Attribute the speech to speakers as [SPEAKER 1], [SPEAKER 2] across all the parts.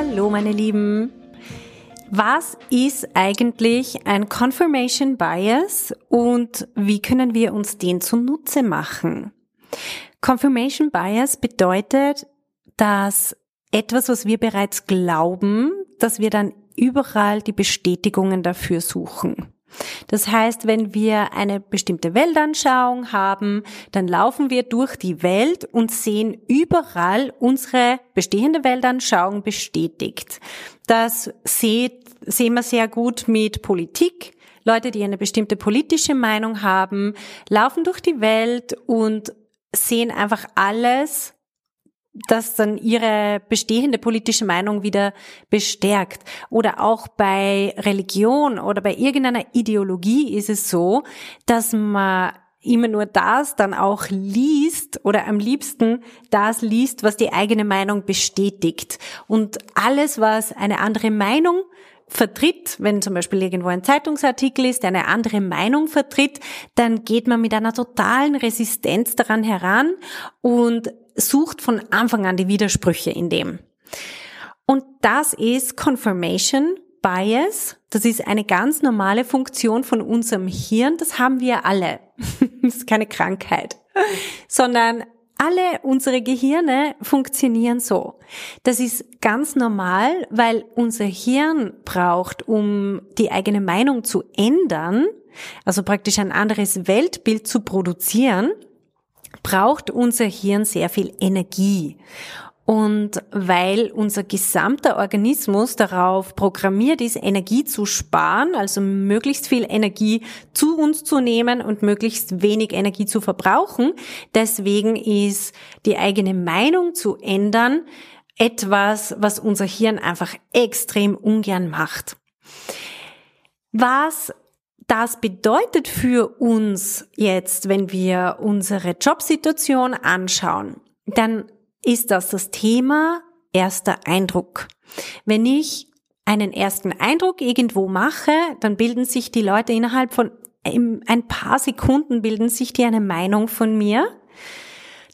[SPEAKER 1] Hallo meine Lieben. Was ist eigentlich ein Confirmation Bias und wie können wir uns den zunutze machen? Confirmation Bias bedeutet, dass etwas, was wir bereits glauben, dass wir dann überall die Bestätigungen dafür suchen. Das heißt, wenn wir eine bestimmte Weltanschauung haben, dann laufen wir durch die Welt und sehen überall unsere bestehende Weltanschauung bestätigt. Das sehen wir sehr gut mit Politik. Leute, die eine bestimmte politische Meinung haben, laufen durch die Welt und sehen einfach alles das dann ihre bestehende politische Meinung wieder bestärkt. Oder auch bei Religion oder bei irgendeiner Ideologie ist es so, dass man immer nur das dann auch liest oder am liebsten das liest, was die eigene Meinung bestätigt. Und alles, was eine andere Meinung vertritt, wenn zum Beispiel irgendwo ein Zeitungsartikel ist, der eine andere Meinung vertritt, dann geht man mit einer totalen Resistenz daran heran und sucht von Anfang an die Widersprüche in dem. Und das ist Confirmation Bias. Das ist eine ganz normale Funktion von unserem Hirn. Das haben wir alle. das ist keine Krankheit, sondern alle unsere Gehirne funktionieren so. Das ist ganz normal, weil unser Hirn braucht, um die eigene Meinung zu ändern, also praktisch ein anderes Weltbild zu produzieren, braucht unser Hirn sehr viel Energie. Und weil unser gesamter Organismus darauf programmiert ist, Energie zu sparen, also möglichst viel Energie zu uns zu nehmen und möglichst wenig Energie zu verbrauchen, deswegen ist die eigene Meinung zu ändern etwas, was unser Hirn einfach extrem ungern macht. Was das bedeutet für uns jetzt, wenn wir unsere Jobsituation anschauen, dann ist das das Thema erster Eindruck. Wenn ich einen ersten Eindruck irgendwo mache, dann bilden sich die Leute innerhalb von ein paar Sekunden bilden sich die eine Meinung von mir.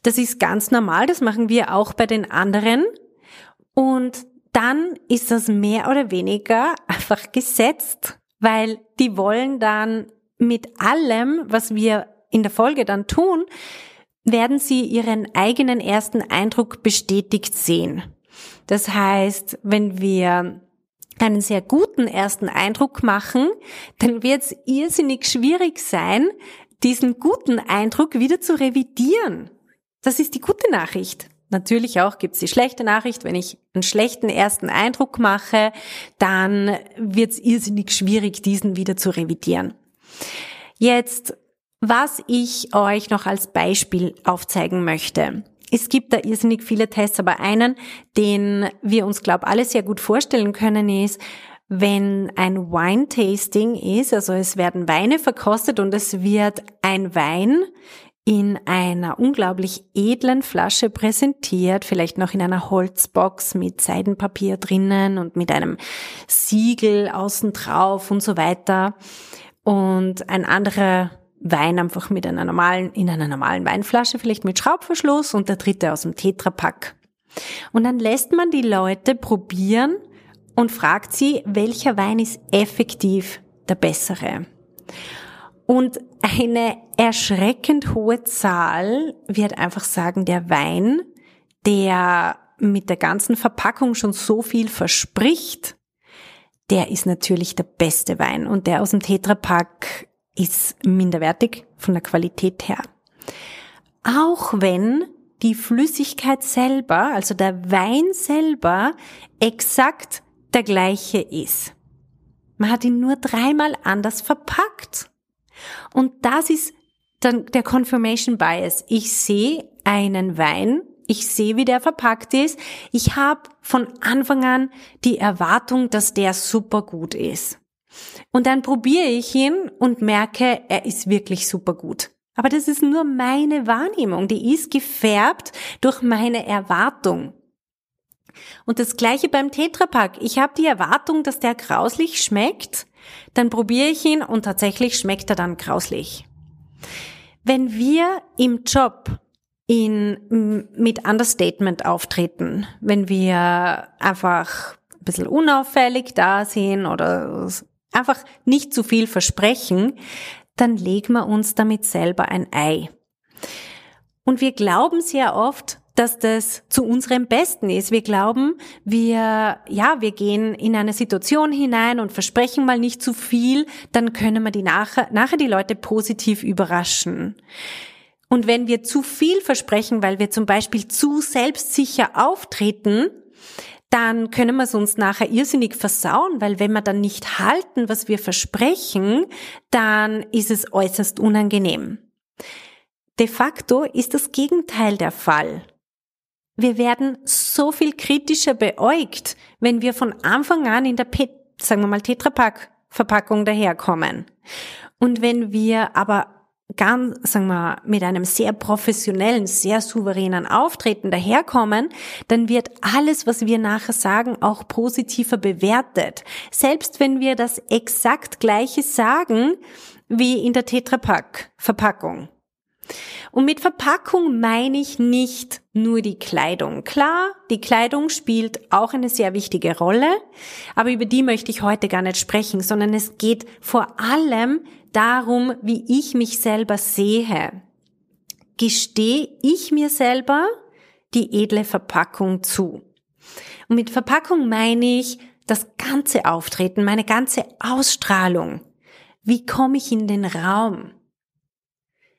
[SPEAKER 1] Das ist ganz normal, das machen wir auch bei den anderen. Und dann ist das mehr oder weniger einfach gesetzt weil die wollen dann mit allem, was wir in der Folge dann tun, werden sie ihren eigenen ersten Eindruck bestätigt sehen. Das heißt, wenn wir einen sehr guten ersten Eindruck machen, dann wird es irrsinnig schwierig sein, diesen guten Eindruck wieder zu revidieren. Das ist die gute Nachricht. Natürlich auch gibt's die schlechte Nachricht, wenn ich einen schlechten ersten Eindruck mache, dann wird's irrsinnig schwierig, diesen wieder zu revidieren. Jetzt, was ich euch noch als Beispiel aufzeigen möchte. Es gibt da irrsinnig viele Tests, aber einen, den wir uns, glaube alle sehr gut vorstellen können, ist, wenn ein Wine-Tasting ist, also es werden Weine verkostet und es wird ein Wein in einer unglaublich edlen Flasche präsentiert, vielleicht noch in einer Holzbox mit Seidenpapier drinnen und mit einem Siegel außen drauf und so weiter. Und ein anderer Wein einfach mit einer normalen, in einer normalen Weinflasche, vielleicht mit Schraubverschluss und der dritte aus dem Tetrapack. Und dann lässt man die Leute probieren und fragt sie, welcher Wein ist effektiv der bessere. Und eine erschreckend hohe Zahl wird einfach sagen, der Wein, der mit der ganzen Verpackung schon so viel verspricht, der ist natürlich der beste Wein und der aus dem Tetrapack ist minderwertig von der Qualität her. Auch wenn die Flüssigkeit selber, also der Wein selber, exakt der gleiche ist. Man hat ihn nur dreimal anders verpackt. Und das ist dann der Confirmation Bias. Ich sehe einen Wein ich sehe, wie der verpackt ist. Ich habe von Anfang an die Erwartung, dass der super gut ist. Und dann probiere ich ihn und merke, er ist wirklich super gut. Aber das ist nur meine Wahrnehmung, die ist gefärbt durch meine Erwartung. Und das gleiche beim Tetrapack. Ich habe die Erwartung, dass der grauslich schmeckt, dann probiere ich ihn und tatsächlich schmeckt er dann grauslich. Wenn wir im Job in, mit Understatement auftreten, wenn wir einfach ein bisschen unauffällig da sind oder einfach nicht zu viel versprechen, dann legen wir uns damit selber ein Ei. Und wir glauben sehr oft, dass das zu unserem Besten ist. Wir glauben, wir, ja, wir gehen in eine Situation hinein und versprechen mal nicht zu viel, dann können wir die nachher, nachher die Leute positiv überraschen. Und wenn wir zu viel versprechen, weil wir zum Beispiel zu selbstsicher auftreten, dann können wir es uns nachher irrsinnig versauen, weil wenn wir dann nicht halten, was wir versprechen, dann ist es äußerst unangenehm. De facto ist das Gegenteil der Fall. Wir werden so viel kritischer beäugt, wenn wir von Anfang an in der, Pet sagen wir mal, Tetrapack-Verpackung daherkommen. Und wenn wir aber ganz, sagen wir, mit einem sehr professionellen, sehr souveränen Auftreten daherkommen, dann wird alles, was wir nachher sagen, auch positiver bewertet. Selbst wenn wir das exakt gleiche sagen wie in der Tetrapack-Verpackung. Und mit Verpackung meine ich nicht nur die Kleidung. Klar, die Kleidung spielt auch eine sehr wichtige Rolle, aber über die möchte ich heute gar nicht sprechen, sondern es geht vor allem darum, wie ich mich selber sehe. Gestehe ich mir selber die edle Verpackung zu? Und mit Verpackung meine ich das ganze Auftreten, meine ganze Ausstrahlung. Wie komme ich in den Raum?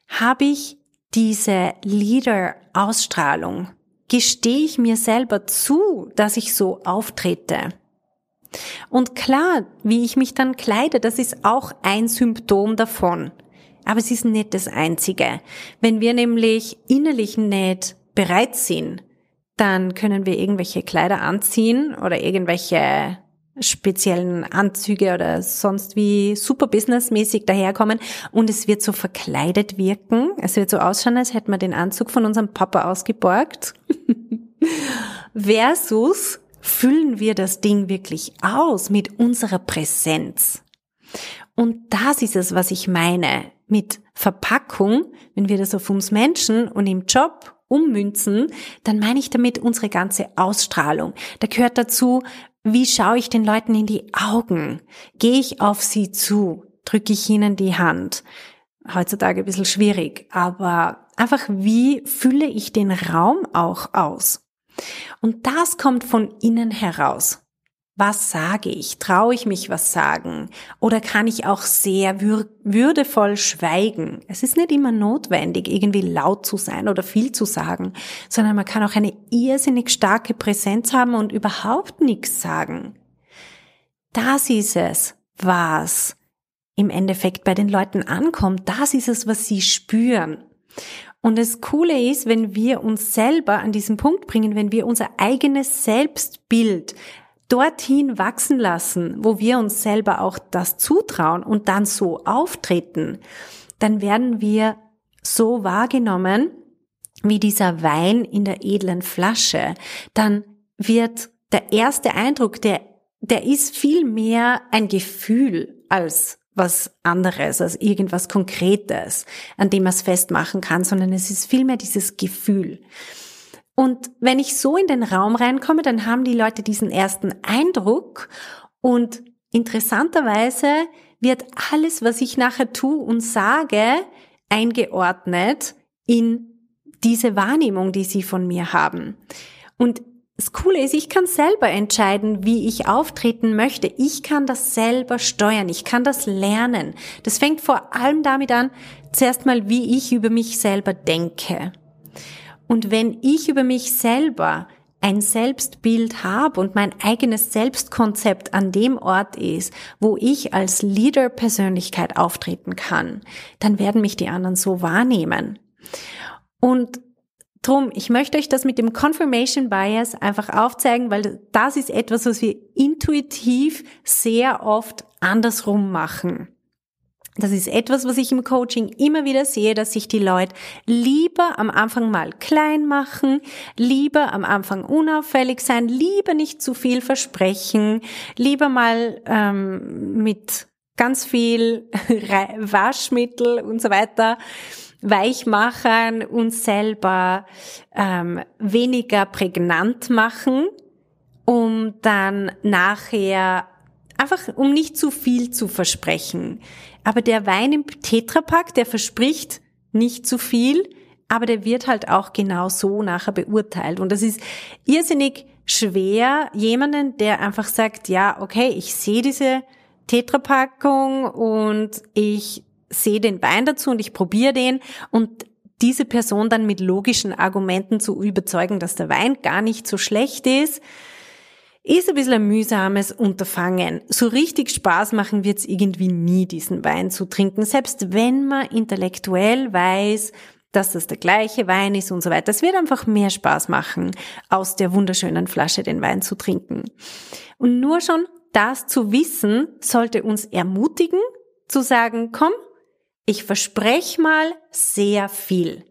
[SPEAKER 1] Habe ich diese Leader-Ausstrahlung? Gestehe ich mir selber zu, dass ich so auftrete? Und klar, wie ich mich dann kleide, das ist auch ein Symptom davon. Aber es ist nicht das einzige. Wenn wir nämlich innerlich nicht bereit sind, dann können wir irgendwelche Kleider anziehen oder irgendwelche speziellen Anzüge oder sonst wie super businessmäßig daherkommen und es wird so verkleidet wirken. Es wird so ausschauen, als hätten wir den Anzug von unserem Papa ausgeborgt. Versus füllen wir das Ding wirklich aus mit unserer Präsenz. Und das ist es, was ich meine mit Verpackung, wenn wir das auf uns Menschen und im Job ummünzen, dann meine ich damit unsere ganze Ausstrahlung. Da gehört dazu, wie schaue ich den Leuten in die Augen? Gehe ich auf sie zu? Drücke ich ihnen die Hand? Heutzutage ein bisschen schwierig, aber einfach wie fülle ich den Raum auch aus? Und das kommt von innen heraus. Was sage ich? Traue ich mich was sagen? Oder kann ich auch sehr wür würdevoll schweigen? Es ist nicht immer notwendig, irgendwie laut zu sein oder viel zu sagen, sondern man kann auch eine irrsinnig starke Präsenz haben und überhaupt nichts sagen. Das ist es, was im Endeffekt bei den Leuten ankommt. Das ist es, was sie spüren. Und das Coole ist, wenn wir uns selber an diesen Punkt bringen, wenn wir unser eigenes Selbstbild dorthin wachsen lassen, wo wir uns selber auch das zutrauen und dann so auftreten, dann werden wir so wahrgenommen wie dieser Wein in der edlen Flasche. Dann wird der erste Eindruck, der, der ist viel mehr ein Gefühl als was anderes, als irgendwas Konkretes, an dem man es festmachen kann, sondern es ist vielmehr dieses Gefühl. Und wenn ich so in den Raum reinkomme, dann haben die Leute diesen ersten Eindruck und interessanterweise wird alles, was ich nachher tue und sage, eingeordnet in diese Wahrnehmung, die sie von mir haben. Und das Coole ist, ich kann selber entscheiden, wie ich auftreten möchte. Ich kann das selber steuern. Ich kann das lernen. Das fängt vor allem damit an, zuerst mal, wie ich über mich selber denke. Und wenn ich über mich selber ein Selbstbild habe und mein eigenes Selbstkonzept an dem Ort ist, wo ich als Leader-Persönlichkeit auftreten kann, dann werden mich die anderen so wahrnehmen. Und Drum, ich möchte euch das mit dem Confirmation Bias einfach aufzeigen, weil das ist etwas, was wir intuitiv sehr oft andersrum machen. Das ist etwas, was ich im Coaching immer wieder sehe, dass sich die Leute lieber am Anfang mal klein machen, lieber am Anfang unauffällig sein, lieber nicht zu viel versprechen, lieber mal ähm, mit ganz viel Waschmittel und so weiter weich machen, uns selber ähm, weniger prägnant machen, um dann nachher einfach, um nicht zu viel zu versprechen. Aber der Wein im Tetrapack, der verspricht nicht zu viel, aber der wird halt auch genau so nachher beurteilt. Und das ist irrsinnig schwer, jemanden, der einfach sagt, ja, okay, ich sehe diese Tetrapackung und ich sehe den Wein dazu und ich probiere den und diese Person dann mit logischen Argumenten zu überzeugen, dass der Wein gar nicht so schlecht ist, ist ein bisschen ein mühsames Unterfangen. So richtig Spaß machen wird es irgendwie nie, diesen Wein zu trinken, selbst wenn man intellektuell weiß, dass das der gleiche Wein ist und so weiter. Es wird einfach mehr Spaß machen, aus der wunderschönen Flasche den Wein zu trinken. Und nur schon das zu wissen, sollte uns ermutigen, zu sagen, komm, ich verspreche mal sehr viel.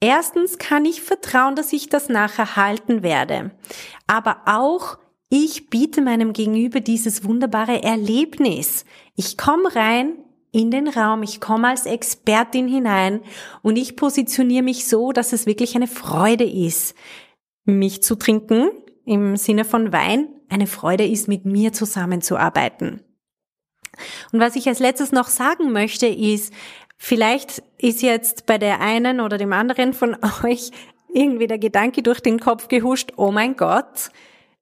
[SPEAKER 1] Erstens kann ich vertrauen, dass ich das nachher halten werde. Aber auch ich biete meinem Gegenüber dieses wunderbare Erlebnis. Ich komme rein in den Raum, ich komme als Expertin hinein und ich positioniere mich so, dass es wirklich eine Freude ist, mich zu trinken, im Sinne von Wein, eine Freude ist, mit mir zusammenzuarbeiten. Und was ich als letztes noch sagen möchte, ist, vielleicht ist jetzt bei der einen oder dem anderen von euch irgendwie der Gedanke durch den Kopf gehuscht, oh mein Gott,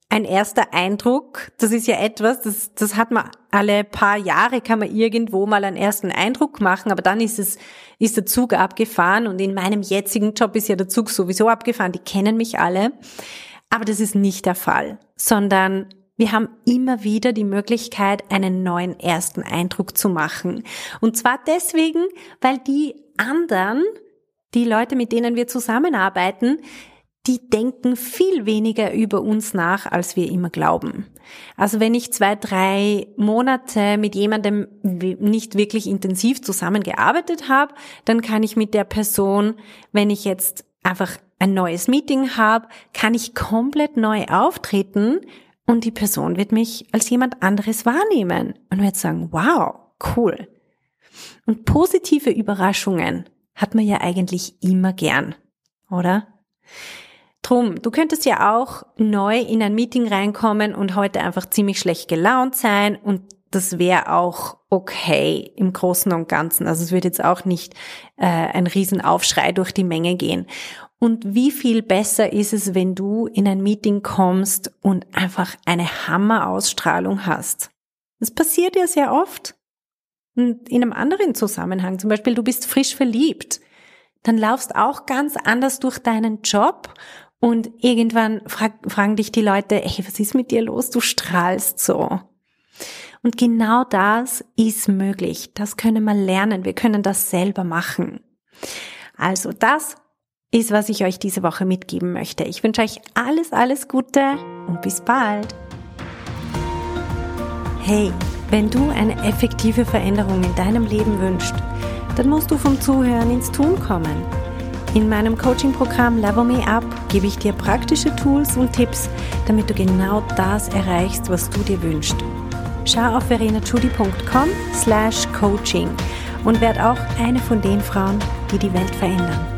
[SPEAKER 1] ein erster Eindruck, das ist ja etwas, das, das hat man alle paar Jahre, kann man irgendwo mal einen ersten Eindruck machen, aber dann ist es, ist der Zug abgefahren und in meinem jetzigen Job ist ja der Zug sowieso abgefahren, die kennen mich alle. Aber das ist nicht der Fall, sondern wir haben immer wieder die Möglichkeit, einen neuen ersten Eindruck zu machen. Und zwar deswegen, weil die anderen, die Leute, mit denen wir zusammenarbeiten, die denken viel weniger über uns nach, als wir immer glauben. Also wenn ich zwei, drei Monate mit jemandem nicht wirklich intensiv zusammengearbeitet habe, dann kann ich mit der Person, wenn ich jetzt einfach ein neues Meeting habe, kann ich komplett neu auftreten und die Person wird mich als jemand anderes wahrnehmen und wird sagen, wow, cool. Und positive Überraschungen hat man ja eigentlich immer gern, oder? Drum, du könntest ja auch neu in ein Meeting reinkommen und heute einfach ziemlich schlecht gelaunt sein und das wäre auch okay im Großen und Ganzen. Also es wird jetzt auch nicht äh, ein Riesenaufschrei durch die Menge gehen. Und wie viel besser ist es, wenn du in ein Meeting kommst und einfach eine Hammerausstrahlung hast? Das passiert ja sehr oft. Und in einem anderen Zusammenhang, zum Beispiel du bist frisch verliebt, dann laufst auch ganz anders durch deinen Job und irgendwann frag, fragen dich die Leute, hey, was ist mit dir los? Du strahlst so. Und genau das ist möglich. Das können wir lernen. Wir können das selber machen. Also das ist, was ich euch diese Woche mitgeben möchte. Ich wünsche euch alles, alles Gute und bis bald. Hey, wenn du eine effektive Veränderung in deinem Leben wünschst, dann musst du vom Zuhören ins Tun kommen. In meinem Coaching-Programm Level Me Up gebe ich dir praktische Tools und Tipps, damit du genau das erreichst, was du dir wünschst. Schau auf verenachudi.com slash coaching und werd auch eine von den Frauen, die die Welt verändern.